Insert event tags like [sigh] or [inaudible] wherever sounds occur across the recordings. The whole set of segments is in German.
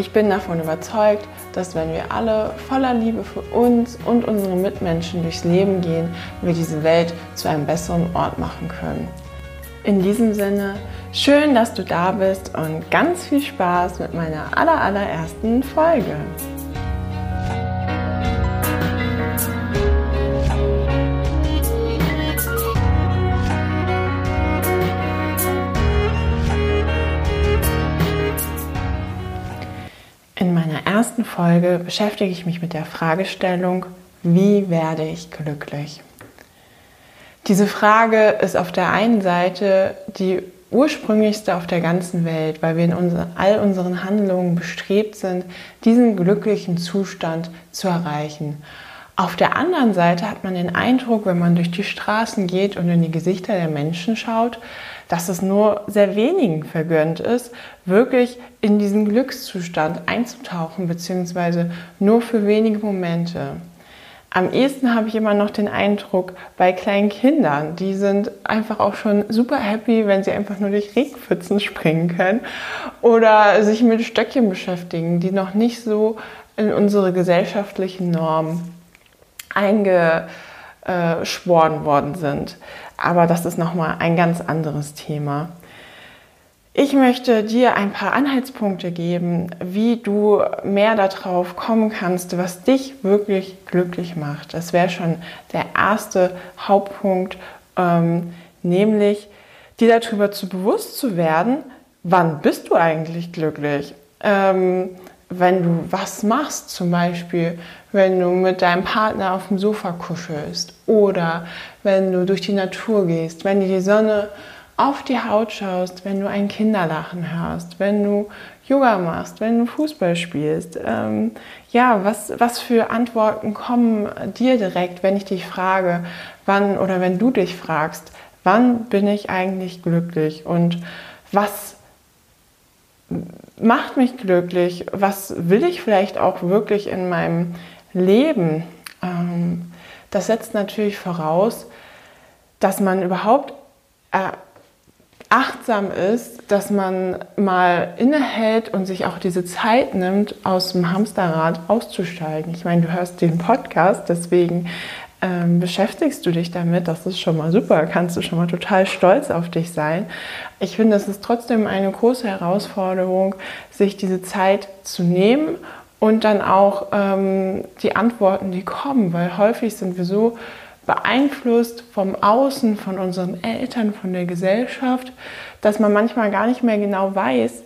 Ich bin davon überzeugt, dass wenn wir alle voller Liebe für uns und unsere Mitmenschen durchs Leben gehen, wir diese Welt zu einem besseren Ort machen können. In diesem Sinne, schön, dass du da bist und ganz viel Spaß mit meiner allerallerersten Folge. Meiner ersten Folge beschäftige ich mich mit der Fragestellung, wie werde ich glücklich? Diese Frage ist auf der einen Seite die ursprünglichste auf der ganzen Welt, weil wir in unser, all unseren Handlungen bestrebt sind, diesen glücklichen Zustand zu erreichen. Auf der anderen Seite hat man den Eindruck, wenn man durch die Straßen geht und in die Gesichter der Menschen schaut, dass es nur sehr wenigen vergönnt ist, wirklich in diesen Glückszustand einzutauchen, beziehungsweise nur für wenige Momente. Am ehesten habe ich immer noch den Eindruck bei kleinen Kindern, die sind einfach auch schon super happy, wenn sie einfach nur durch Regenpfützen springen können oder sich mit Stöckchen beschäftigen, die noch nicht so in unsere gesellschaftlichen Normen eingeschworen worden sind. Aber das ist nochmal ein ganz anderes Thema. Ich möchte dir ein paar Anhaltspunkte geben, wie du mehr darauf kommen kannst, was dich wirklich glücklich macht. Das wäre schon der erste Hauptpunkt, ähm, nämlich dir darüber zu bewusst zu werden, wann bist du eigentlich glücklich? Ähm, wenn du was machst, zum Beispiel, wenn du mit deinem Partner auf dem Sofa kuschelst oder wenn du durch die Natur gehst, wenn dir die Sonne auf die Haut schaust, wenn du ein Kinderlachen hörst, wenn du Yoga machst, wenn du Fußball spielst. Ähm, ja, was, was für Antworten kommen dir direkt, wenn ich dich frage, wann oder wenn du dich fragst, wann bin ich eigentlich glücklich und was macht mich glücklich, was will ich vielleicht auch wirklich in meinem Leben. Ähm, das setzt natürlich voraus, dass man überhaupt äh, achtsam ist, dass man mal innehält und sich auch diese Zeit nimmt, aus dem Hamsterrad auszusteigen. Ich meine, du hörst den Podcast, deswegen ähm, beschäftigst du dich damit. Das ist schon mal super, kannst du schon mal total stolz auf dich sein. Ich finde, es ist trotzdem eine große Herausforderung, sich diese Zeit zu nehmen und dann auch ähm, die Antworten, die kommen, weil häufig sind wir so beeinflusst vom Außen, von unseren Eltern, von der Gesellschaft, dass man manchmal gar nicht mehr genau weiß,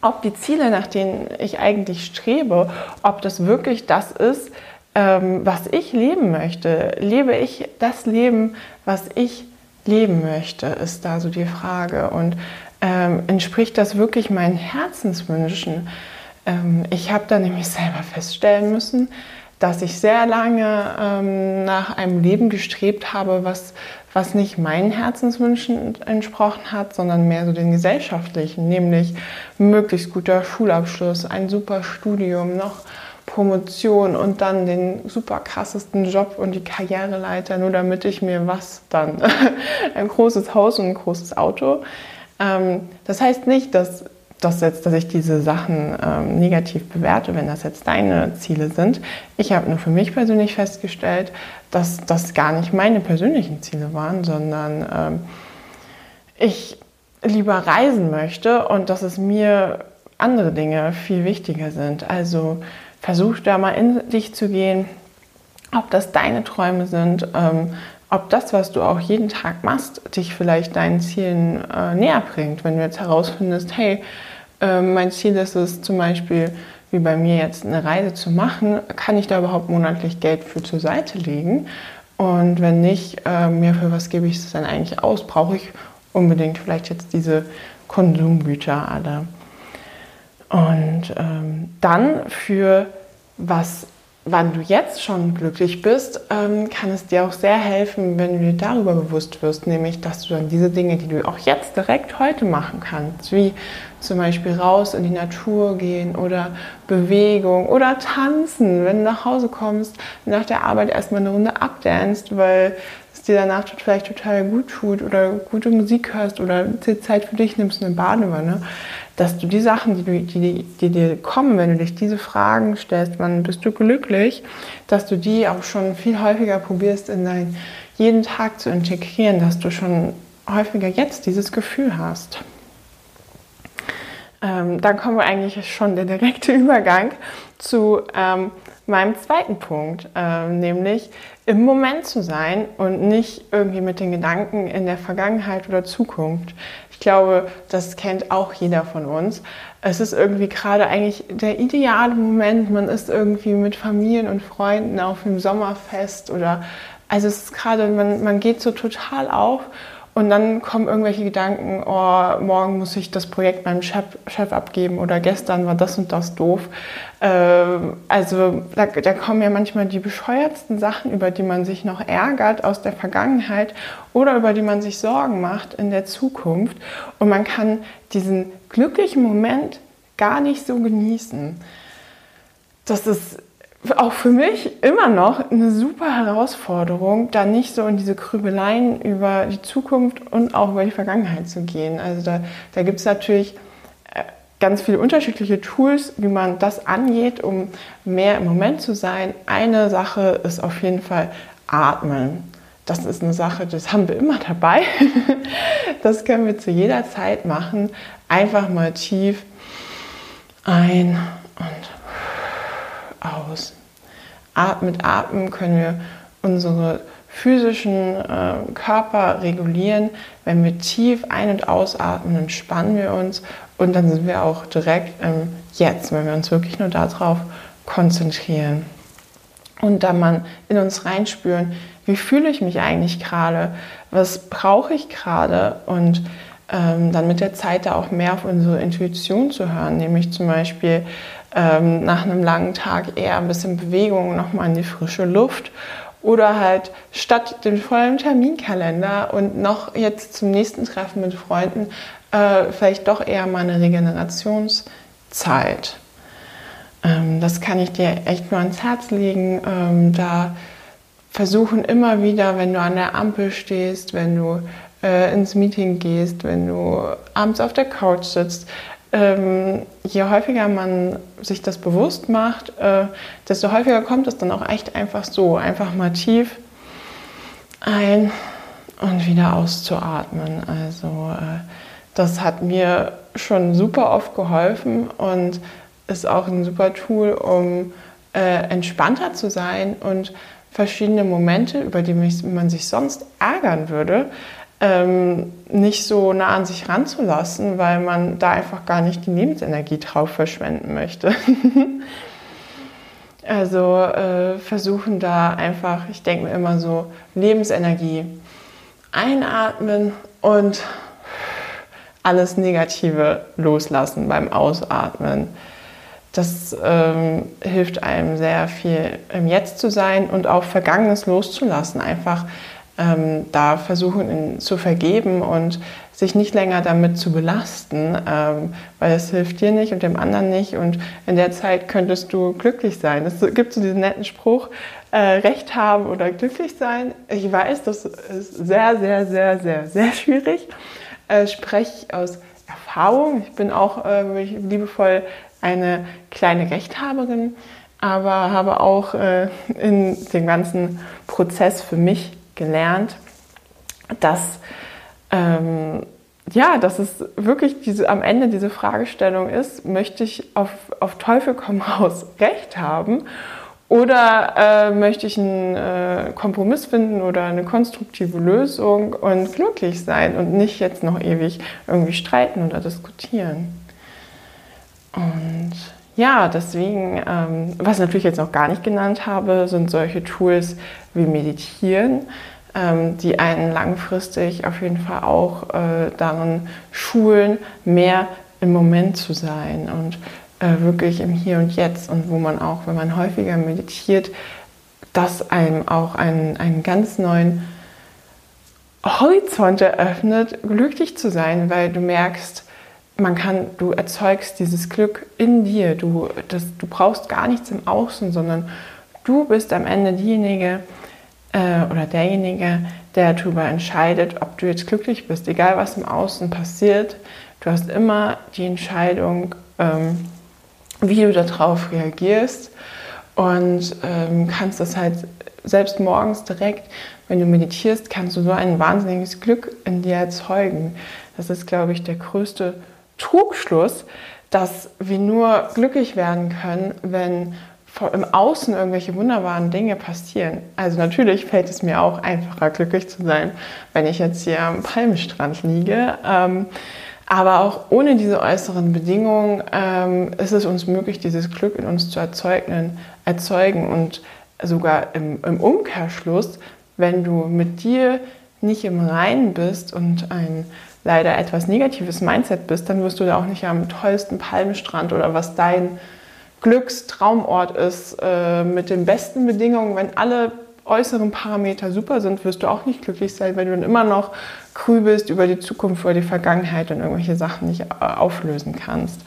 ob die Ziele, nach denen ich eigentlich strebe, ob das wirklich das ist, ähm, was ich leben möchte. Lebe ich das Leben, was ich leben möchte, ist da so die Frage. Und ähm, entspricht das wirklich meinen Herzenswünschen? Ähm, ich habe da nämlich selber feststellen müssen, dass ich sehr lange ähm, nach einem Leben gestrebt habe, was, was nicht meinen Herzenswünschen entsprochen hat, sondern mehr so den gesellschaftlichen, nämlich möglichst guter Schulabschluss, ein super Studium, noch Promotion und dann den super krassesten Job und die Karriereleiter, nur damit ich mir was dann, [laughs] ein großes Haus und ein großes Auto. Ähm, das heißt nicht, dass das jetzt, dass ich diese Sachen ähm, negativ bewerte, wenn das jetzt deine Ziele sind. Ich habe nur für mich persönlich festgestellt, dass das gar nicht meine persönlichen Ziele waren, sondern ähm, ich lieber reisen möchte und dass es mir andere Dinge viel wichtiger sind. Also versuch da mal in dich zu gehen, ob das deine Träume sind, ähm, ob das, was du auch jeden Tag machst, dich vielleicht deinen Zielen äh, näher bringt. Wenn du jetzt herausfindest, hey, äh, mein Ziel ist es zum Beispiel, wie bei mir jetzt eine Reise zu machen, kann ich da überhaupt monatlich Geld für zur Seite legen? Und wenn nicht, äh, mir für was gebe ich es dann eigentlich aus? Brauche ich unbedingt vielleicht jetzt diese Konsumgüter alle? Und ähm, dann für was wann du jetzt schon glücklich bist, ähm, kann es dir auch sehr helfen, wenn du dir darüber bewusst wirst, nämlich dass du dann diese Dinge, die du auch jetzt direkt heute machen kannst, wie zum Beispiel raus in die Natur gehen oder Bewegung oder tanzen, wenn du nach Hause kommst, nach der Arbeit erstmal eine Runde abdanst, weil es dir danach vielleicht total gut tut oder gute Musik hörst oder Zeit für dich nimmst, eine Badewanne dass du die Sachen, die, du, die, die dir kommen, wenn du dich diese Fragen stellst, wann bist du glücklich, dass du die auch schon viel häufiger probierst in deinen jeden Tag zu integrieren, dass du schon häufiger jetzt dieses Gefühl hast. Ähm, dann kommen wir eigentlich schon der direkte [laughs] Übergang zu ähm, meinem zweiten Punkt, äh, nämlich im Moment zu sein und nicht irgendwie mit den Gedanken in der Vergangenheit oder Zukunft. Ich glaube, das kennt auch jeder von uns. Es ist irgendwie gerade eigentlich der ideale Moment. Man ist irgendwie mit Familien und Freunden auf dem Sommerfest oder also es ist gerade, man, man geht so total auf und dann kommen irgendwelche Gedanken, oh, morgen muss ich das Projekt meinem Chef, Chef abgeben oder gestern war das und das doof. Ähm, also da, da, kommen ja manchmal die bescheuertsten Sachen, über die man sich noch ärgert aus der Vergangenheit oder über die man sich Sorgen macht in der Zukunft. Und man kann diesen glücklichen Moment gar nicht so genießen. Das ist auch für mich immer noch eine super Herausforderung, da nicht so in diese Grübeleien über die Zukunft und auch über die Vergangenheit zu gehen. Also da, da gibt es natürlich äh, ganz viele unterschiedliche Tools, wie man das angeht, um mehr im Moment zu sein. Eine Sache ist auf jeden Fall Atmen. Das ist eine Sache, das haben wir immer dabei. [laughs] Das können wir zu jeder Zeit machen. Einfach mal tief ein und aus. Mit Atmen können wir unsere physischen äh, Körper regulieren. Wenn wir tief ein- und ausatmen, entspannen wir uns und dann sind wir auch direkt im Jetzt, wenn wir uns wirklich nur darauf konzentrieren. Und dann mal in uns reinspüren, wie fühle ich mich eigentlich gerade, was brauche ich gerade und ähm, dann mit der Zeit da auch mehr auf unsere Intuition zu hören, nämlich zum Beispiel, ähm, nach einem langen Tag eher ein bisschen Bewegung, nochmal in die frische Luft oder halt statt dem vollen Terminkalender und noch jetzt zum nächsten Treffen mit Freunden äh, vielleicht doch eher mal eine Regenerationszeit. Ähm, das kann ich dir echt nur ans Herz legen. Ähm, da versuchen immer wieder, wenn du an der Ampel stehst, wenn du äh, ins Meeting gehst, wenn du abends auf der Couch sitzt, ähm, je häufiger man sich das bewusst macht, äh, desto häufiger kommt es dann auch echt einfach so, einfach mal tief ein und wieder auszuatmen. Also äh, das hat mir schon super oft geholfen und ist auch ein super Tool, um äh, entspannter zu sein und verschiedene Momente, über die man sich sonst ärgern würde, ähm, nicht so nah an sich ranzulassen, weil man da einfach gar nicht die Lebensenergie drauf verschwenden möchte. [laughs] also äh, versuchen da einfach, ich denke mir immer so, Lebensenergie einatmen und alles Negative loslassen beim Ausatmen. Das ähm, hilft einem sehr viel im Jetzt zu sein und auch Vergangenes loszulassen. Einfach ähm, da versuchen zu vergeben und sich nicht länger damit zu belasten, ähm, weil es hilft dir nicht und dem anderen nicht und in der Zeit könntest du glücklich sein. Es gibt so diesen netten Spruch, äh, Recht haben oder glücklich sein. Ich weiß, das ist sehr, sehr, sehr, sehr, sehr schwierig. Äh, spreche ich aus Erfahrung. Ich bin auch äh, liebevoll eine kleine Rechthaberin, aber habe auch äh, in dem ganzen Prozess für mich gelernt, dass, ähm, ja, dass es wirklich diese, am Ende diese Fragestellung ist, möchte ich auf, auf Teufel komm raus [laughs] Recht haben oder äh, möchte ich einen äh, Kompromiss finden oder eine konstruktive Lösung und glücklich sein und nicht jetzt noch ewig irgendwie streiten oder diskutieren. Und ja, deswegen, ähm, was ich natürlich jetzt noch gar nicht genannt habe, sind solche Tools wie Meditieren, ähm, die einen langfristig auf jeden Fall auch äh, darin schulen, mehr im Moment zu sein und äh, wirklich im Hier und Jetzt und wo man auch, wenn man häufiger meditiert, das einem auch einen, einen ganz neuen Horizont eröffnet, glücklich zu sein, weil du merkst, man kann, du erzeugst dieses Glück in dir. Du, das, du brauchst gar nichts im Außen, sondern du bist am Ende diejenige äh, oder derjenige, der darüber entscheidet, ob du jetzt glücklich bist. Egal was im Außen passiert, du hast immer die Entscheidung, ähm, wie du darauf reagierst und ähm, kannst das halt selbst morgens direkt, wenn du meditierst, kannst du so ein wahnsinniges Glück in dir erzeugen. Das ist, glaube ich, der größte Trugschluss, dass wir nur glücklich werden können, wenn im Außen irgendwelche wunderbaren Dinge passieren. Also natürlich fällt es mir auch einfacher, glücklich zu sein, wenn ich jetzt hier am Palmstrand liege. Ähm, aber auch ohne diese äußeren Bedingungen ähm, ist es uns möglich, dieses Glück in uns zu erzeugen, erzeugen. Und sogar im, im Umkehrschluss, wenn du mit dir nicht im Reinen bist und ein leider etwas negatives Mindset bist, dann wirst du da auch nicht am tollsten Palmenstrand oder was dein Glückstraumort ist, äh, mit den besten Bedingungen, wenn alle äußeren Parameter super sind, wirst du auch nicht glücklich sein, weil du dann immer noch grübelst über die Zukunft oder die Vergangenheit und irgendwelche Sachen nicht äh, auflösen kannst.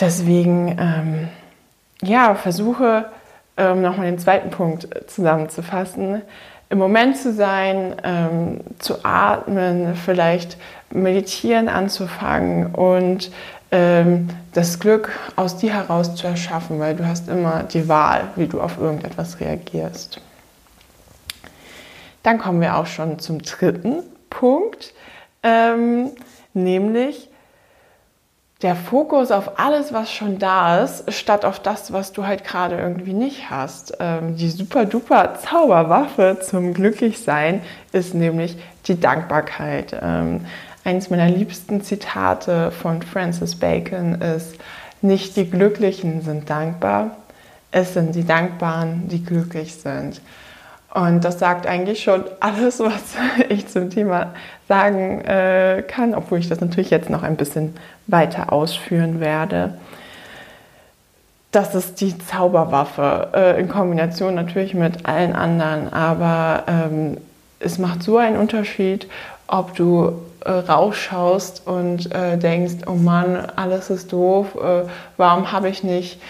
Deswegen, ähm, ja, versuche ähm, nochmal den zweiten Punkt zusammenzufassen. Im Moment zu sein, ähm, zu atmen, vielleicht meditieren anzufangen und ähm, das Glück aus dir heraus zu erschaffen, weil du hast immer die Wahl, wie du auf irgendetwas reagierst. Dann kommen wir auch schon zum dritten Punkt, ähm, nämlich der Fokus auf alles, was schon da ist, statt auf das, was du halt gerade irgendwie nicht hast. Ähm, die super duper Zauberwaffe zum Glücklichsein ist nämlich die Dankbarkeit. Ähm, eines meiner liebsten Zitate von Francis Bacon ist, nicht die Glücklichen sind dankbar, es sind die Dankbaren, die glücklich sind. Und das sagt eigentlich schon alles, was [laughs] ich zum Thema sagen äh, kann, obwohl ich das natürlich jetzt noch ein bisschen weiter ausführen werde. Das ist die Zauberwaffe äh, in Kombination natürlich mit allen anderen, aber ähm, es macht so einen Unterschied, ob du äh, rausschaust und äh, denkst, oh Mann, alles ist doof, äh, warum habe ich nicht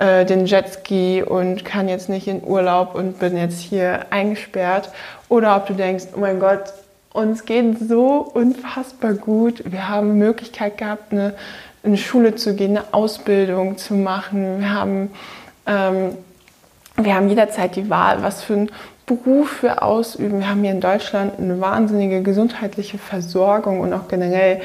äh, den Jetski und kann jetzt nicht in Urlaub und bin jetzt hier eingesperrt. Oder ob du denkst, oh mein Gott, uns geht so unfassbar gut. Wir haben Möglichkeit gehabt, eine, in Schule zu gehen, eine Ausbildung zu machen. Wir haben, ähm, wir haben jederzeit die Wahl, was für einen Beruf wir ausüben. Wir haben hier in Deutschland eine wahnsinnige gesundheitliche Versorgung und auch generell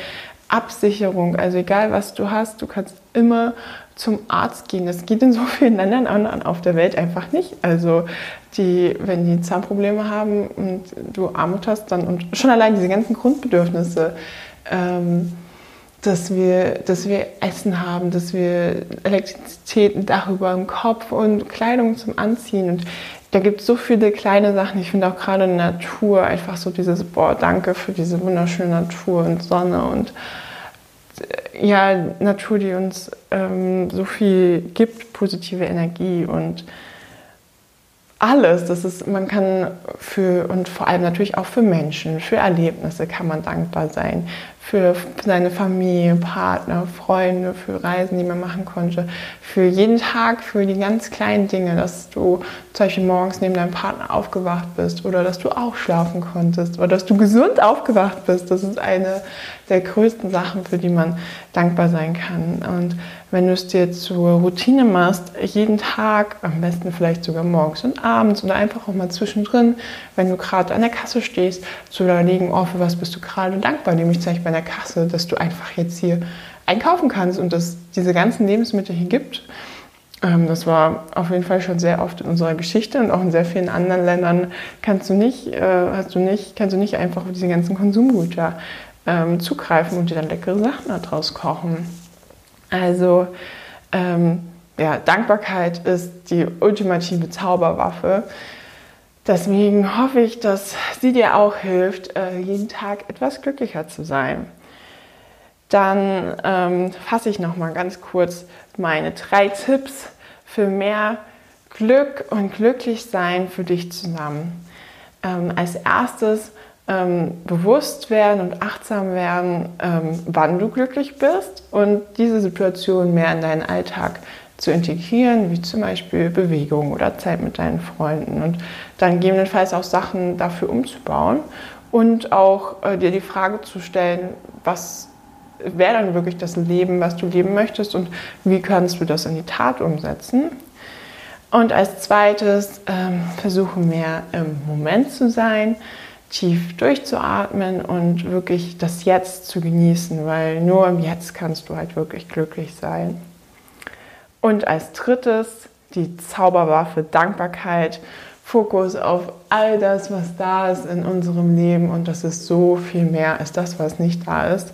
Absicherung. Also egal, was du hast, du kannst immer zum Arzt gehen. Das geht in so vielen Ländern auf der Welt einfach nicht. Also die, wenn die Zahnprobleme haben und du Armut hast, dann und schon allein diese ganzen Grundbedürfnisse, ähm, dass wir, dass wir Essen haben, dass wir Elektrizität, ein Dach über dem Kopf und Kleidung zum Anziehen und da gibt es so viele kleine Sachen. Ich finde auch gerade Natur einfach so dieses, boah, danke für diese wunderschöne Natur und Sonne und ja, Natur, die uns ähm, so viel gibt, positive Energie und alles. Das ist, man kann für und vor allem natürlich auch für Menschen, für Erlebnisse kann man dankbar sein für seine Familie, Partner, Freunde, für Reisen, die man machen konnte, für jeden Tag, für die ganz kleinen Dinge, dass du zum Beispiel morgens neben deinem Partner aufgewacht bist oder dass du auch schlafen konntest oder dass du gesund aufgewacht bist. Das ist eine der größten Sachen, für die man dankbar sein kann. Und wenn du es dir zur Routine machst, jeden Tag, am besten vielleicht sogar morgens und abends oder einfach auch mal zwischendrin, wenn du gerade an der Kasse stehst, zu überlegen, oh, für was bist du gerade dankbar, nämlich Beispiel bei der Kasse, dass du einfach jetzt hier einkaufen kannst und dass diese ganzen Lebensmittel hier gibt. Ähm, das war auf jeden Fall schon sehr oft in unserer Geschichte und auch in sehr vielen anderen Ländern kannst du nicht, äh, hast du nicht, kannst du nicht einfach auf diese ganzen Konsumgüter ähm, zugreifen und dir dann leckere Sachen daraus kochen. Also ähm, ja, Dankbarkeit ist die ultimative Zauberwaffe. Deswegen hoffe ich, dass sie dir auch hilft, äh, jeden Tag etwas glücklicher zu sein. dann ähm, fasse ich noch mal ganz kurz meine drei Tipps für mehr Glück und Glücklichsein für dich zusammen. Ähm, als erstes ähm, bewusst werden und achtsam werden, ähm, wann du glücklich bist und diese Situation mehr in deinen Alltag zu integrieren, wie zum Beispiel Bewegung oder Zeit mit deinen Freunden und dann gegebenenfalls auch Sachen dafür umzubauen und auch äh, dir die Frage zu stellen, was wäre dann wirklich das Leben, was du leben möchtest und wie kannst du das in die Tat umsetzen. Und als zweites ähm, versuche mehr im Moment zu sein, tief durchzuatmen und wirklich das Jetzt zu genießen, weil nur im Jetzt kannst du halt wirklich glücklich sein. Und als drittes die Zauberwaffe Dankbarkeit, Fokus auf all das, was da ist in unserem Leben und das ist so viel mehr als das, was nicht da ist.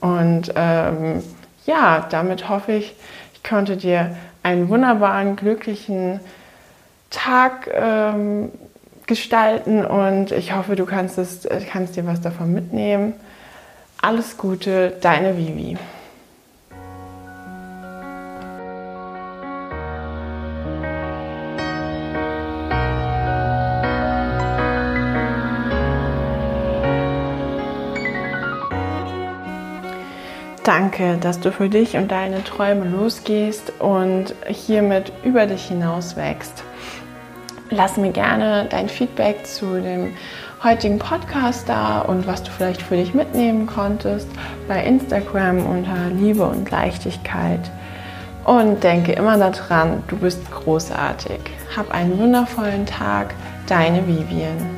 Und ähm, ja, damit hoffe ich, ich konnte dir einen wunderbaren, glücklichen Tag ähm, gestalten und ich hoffe, du kannst, es, kannst dir was davon mitnehmen. Alles Gute, deine Vivi. Danke, dass du für dich und deine Träume losgehst und hiermit über dich hinaus wächst. Lass mir gerne dein Feedback zu dem heutigen Podcast da und was du vielleicht für dich mitnehmen konntest bei Instagram unter Liebe und Leichtigkeit. Und denke immer daran, du bist großartig. Hab einen wundervollen Tag, deine Vivian.